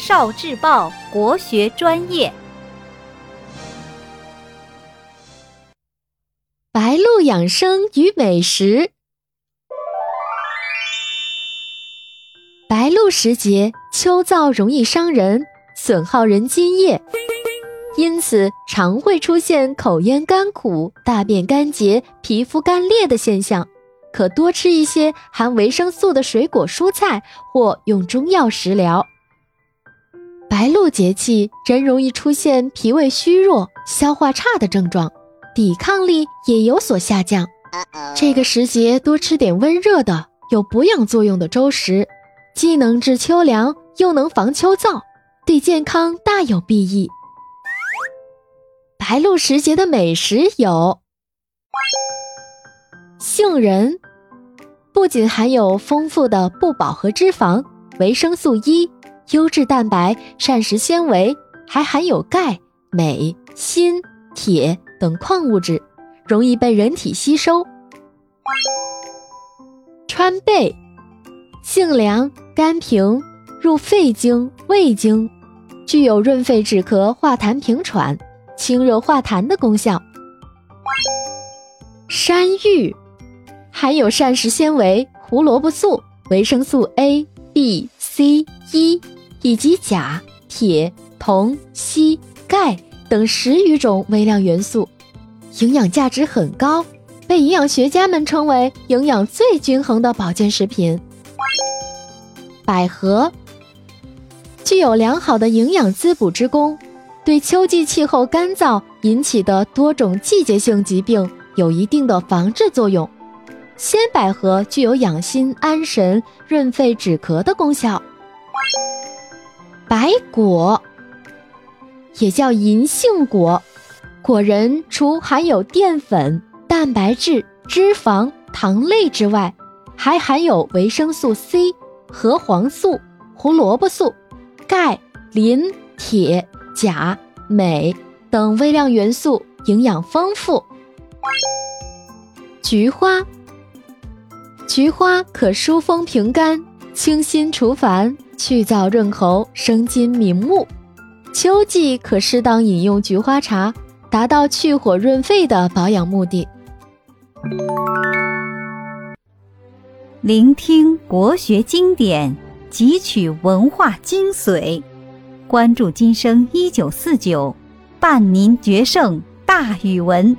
少智报国学专业。白露养生与美食。白露时节，秋燥容易伤人，损耗人津液，因此常会出现口咽干苦、大便干结、皮肤干裂的现象。可多吃一些含维生素的水果蔬菜，或用中药食疗。白露节气，人容易出现脾胃虚弱、消化差的症状，抵抗力也有所下降。这个时节多吃点温热的、有补养作用的粥食，既能治秋凉，又能防秋燥，对健康大有裨益。白露时节的美食有。杏仁不仅含有丰富的不饱和脂肪、维生素 E、优质蛋白、膳食纤维，还含有钙、镁、锌、铁等矿物质，容易被人体吸收。川贝，性凉，甘平，入肺经、胃经，具有润肺止咳、化痰平喘、清热化痰的功效。山芋。含有膳食纤维、胡萝卜素、维生素 A、B、C、E，以及钾、铁、铜、硒、钙等十余种微量元素，营养价值很高，被营养学家们称为营养最均衡的保健食品。百合具有良好的营养滋补之功，对秋季气候干燥引起的多种季节性疾病有一定的防治作用。鲜百合具有养心安神、润肺止咳的功效。白果也叫银杏果，果仁除含有淀粉、蛋白质、脂肪、糖类之外，还含有维生素 C、核黄素、胡萝卜素、钙、磷、铁、钾、镁等微量元素，营养丰富。菊花。菊花可疏风平肝、清心除烦、去燥润喉、生津明目。秋季可适当饮用菊花茶，达到去火润肺的保养目的。聆听国学经典，汲取文化精髓，关注今生一九四九，伴您决胜大语文。